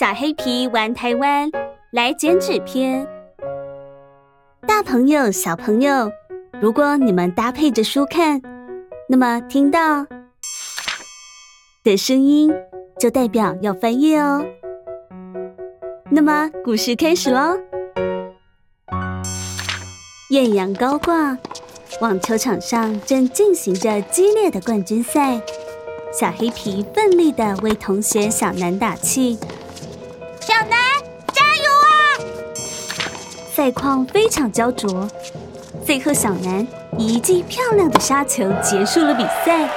小黑皮玩台湾来剪纸篇。大朋友、小朋友，如果你们搭配着书看，那么听到的声音就代表要翻页哦。那么故事开始喽。艳阳高挂，网球场上正进行着激烈的冠军赛。小黑皮奋力地为同学小南打气：“小南，加油啊！”赛况非常焦灼，最后小南以一记漂亮的杀球结束了比赛，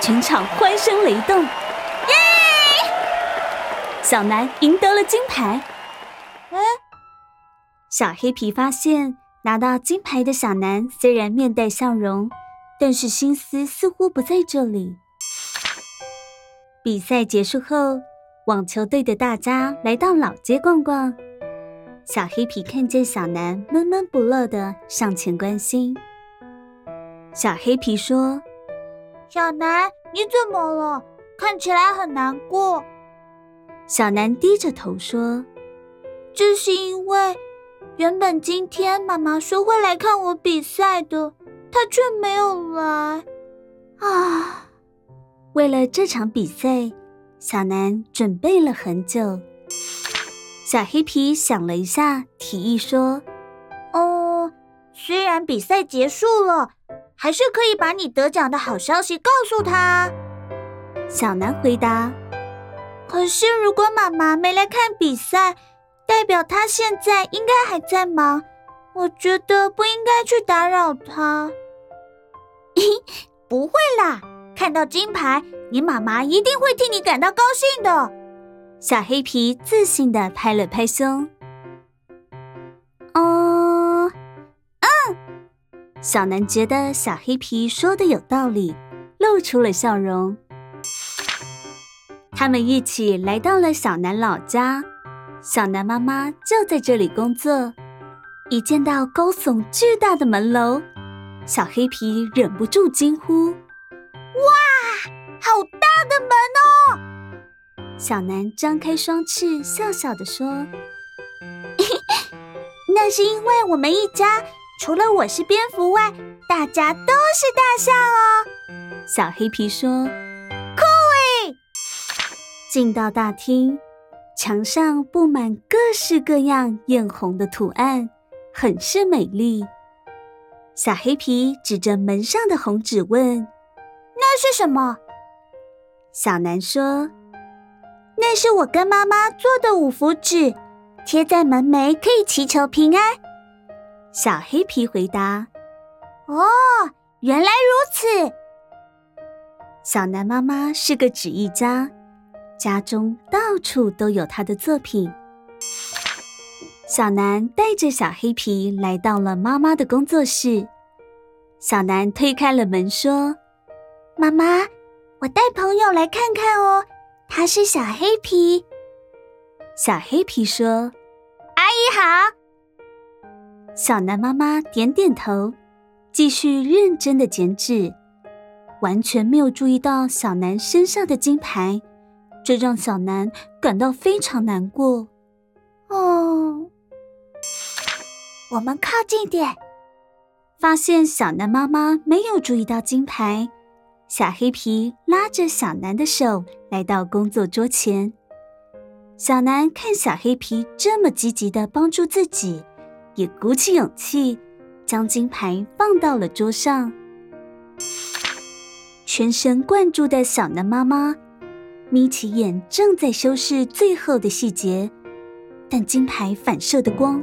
全场欢声雷动。耶！小南赢得了金牌。嗯，小黑皮发现拿到金牌的小南虽然面带笑容，但是心思似乎不在这里。比赛结束后，网球队的大家来到老街逛逛。小黑皮看见小南闷闷不乐的，上前关心。小黑皮说：“小南，你怎么了？看起来很难过。”小南低着头说：“这是因为原本今天妈妈说会来看我比赛的，她却没有来。啊。”为了这场比赛，小南准备了很久。小黑皮想了一下，提议说：“哦，虽然比赛结束了，还是可以把你得奖的好消息告诉他。”小南回答：“可是如果妈妈没来看比赛，代表她现在应该还在忙。我觉得不应该去打扰她。”“不会啦。”看到金牌，你妈妈一定会替你感到高兴的。小黑皮自信地拍了拍胸。哦，嗯。小南觉得小黑皮说的有道理，露出了笑容。他们一起来到了小南老家，小南妈妈就在这里工作。一见到高耸巨大的门楼，小黑皮忍不住惊呼。哇，好大的门哦！小南张开双翅，笑笑地说：“ 那是因为我们一家除了我是蝙蝠外，大家都是大象哦。”小黑皮说：“酷诶！”进到大厅，墙上布满各式各样艳红的图案，很是美丽。小黑皮指着门上的红纸问。是什么？小南说：“那是我跟妈妈做的五福纸，贴在门楣可以祈求平安。”小黑皮回答：“哦，原来如此。”小南妈妈是个纸艺家，家中到处都有她的作品。小南带着小黑皮来到了妈妈的工作室。小南推开了门说。妈妈，我带朋友来看看哦，他是小黑皮。小黑皮说：“阿姨好。”小南妈妈点点头，继续认真的剪纸，完全没有注意到小南身上的金牌，这让小南感到非常难过。哦，我们靠近点，发现小南妈妈没有注意到金牌。小黑皮拉着小南的手来到工作桌前。小南看小黑皮这么积极地帮助自己，也鼓起勇气将金牌放到了桌上。全神贯注的小南妈妈眯起眼，正在修饰最后的细节，但金牌反射的光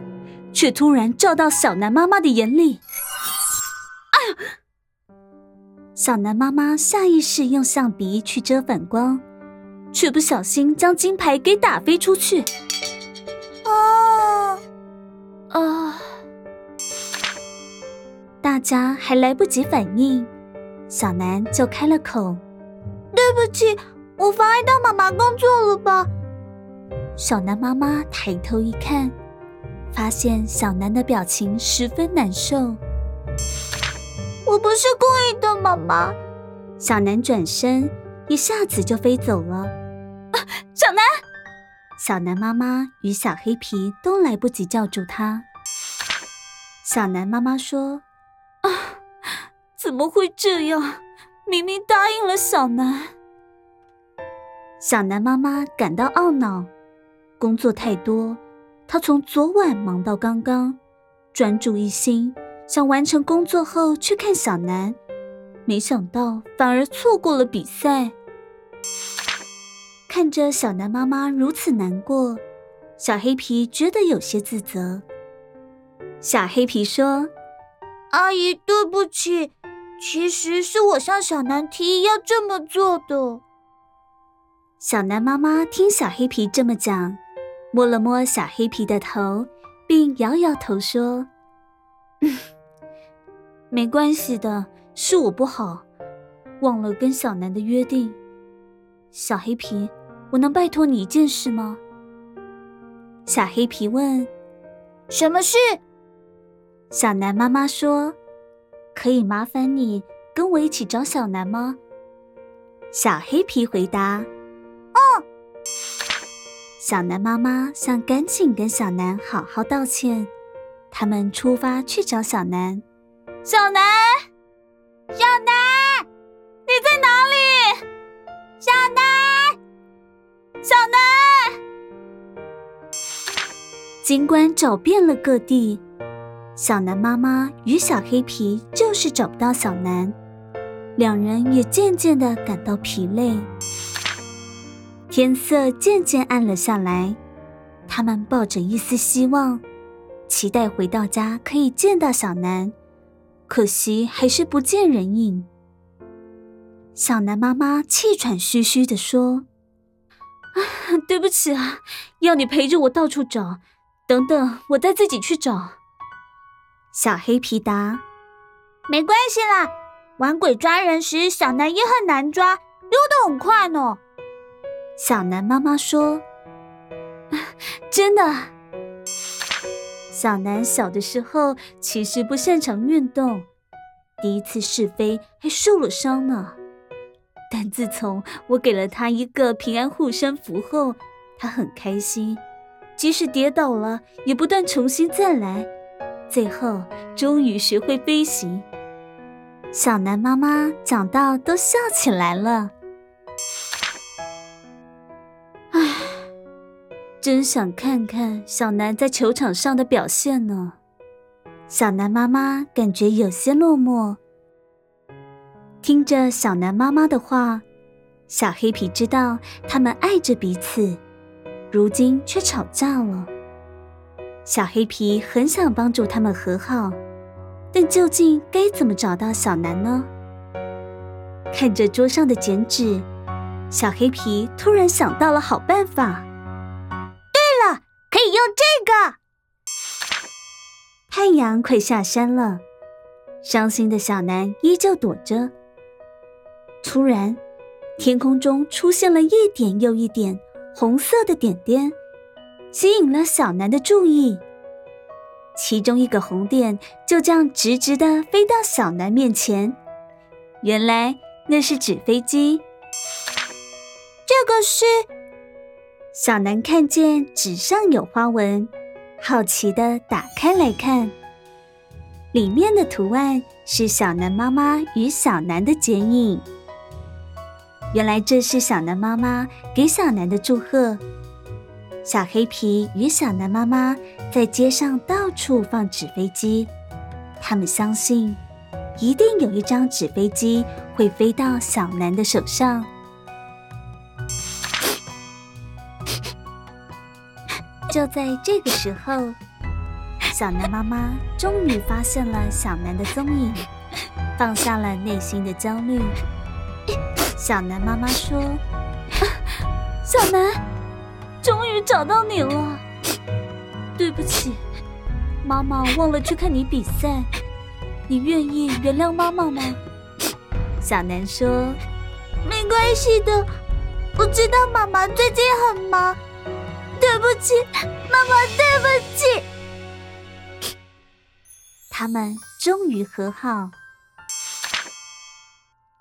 却突然照到小南妈妈的眼里。哎呀！小南妈妈下意识用橡皮去遮反光，却不小心将金牌给打飞出去。啊啊！大家还来不及反应，小南就开了口：“对不起，我妨碍到妈妈工作了吧？”小南妈妈抬头一看，发现小南的表情十分难受。我不是故意的，妈妈。小南转身，一下子就飞走了。小南，小南妈妈与小黑皮都来不及叫住他。小南妈妈说：“啊，怎么会这样？明明答应了小南。”小南妈妈感到懊恼，工作太多，她从昨晚忙到刚刚，专注一心想完成工作后去看小南。没想到反而错过了比赛。看着小南妈妈如此难过，小黑皮觉得有些自责。小黑皮说：“阿姨，对不起，其实是我向小南提议要这么做的。”小南妈妈听小黑皮这么讲，摸了摸小黑皮的头，并摇摇头说：“嗯，没关系的。”是我不好，忘了跟小南的约定。小黑皮，我能拜托你一件事吗？小黑皮问：“什么事？”小南妈妈说：“可以麻烦你跟我一起找小南吗？”小黑皮回答：“哦。”小南妈妈想赶紧跟小南好好道歉。他们出发去找小南。小南。小南，你在哪里？小南，小南。尽管找遍了各地，小南妈妈与小黑皮就是找不到小南，两人也渐渐的感到疲累。天色渐渐暗了下来，他们抱着一丝希望，期待回到家可以见到小南。可惜还是不见人影。小南妈妈气喘吁吁地说：“，对不起啊，要你陪着我到处找。等等，我再自己去找。”小黑皮答：“没关系啦，玩鬼抓人时，小南也很难抓，溜得很快呢。”小南妈妈说：“真的。”小南小的时候其实不擅长运动，第一次试飞还受了伤呢。但自从我给了他一个平安护身符后，他很开心，即使跌倒了也不断重新再来，最后终于学会飞行。小南妈妈讲到都笑起来了。真想看看小南在球场上的表现呢。小南妈妈感觉有些落寞。听着小南妈妈的话，小黑皮知道他们爱着彼此，如今却吵架了。小黑皮很想帮助他们和好，但究竟该怎么找到小南呢？看着桌上的剪纸，小黑皮突然想到了好办法。可以用这个。太阳快下山了，伤心的小南依旧躲着。突然，天空中出现了一点又一点红色的点点，吸引了小南的注意。其中一个红点就这样直直的飞到小南面前。原来那是纸飞机。这个是。小南看见纸上有花纹，好奇的打开来看。里面的图案是小南妈妈与小南的剪影。原来这是小南妈妈给小南的祝贺。小黑皮与小南妈妈在街上到处放纸飞机，他们相信，一定有一张纸飞机会飞到小南的手上。就在这个时候，小南妈妈终于发现了小南的踪影，放下了内心的焦虑。小南妈妈说：“小南，终于找到你了。对不起，妈妈忘了去看你比赛。你愿意原谅妈妈吗？”小南说：“没关系的，我知道妈妈最近很忙。”对不起，妈妈，对不起。他们终于和好。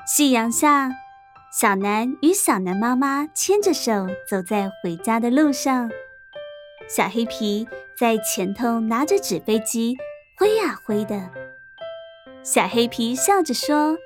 夕阳下，小南与小南妈妈牵着手走在回家的路上，小黑皮在前头拿着纸飞机挥呀挥的。小黑皮笑着说：“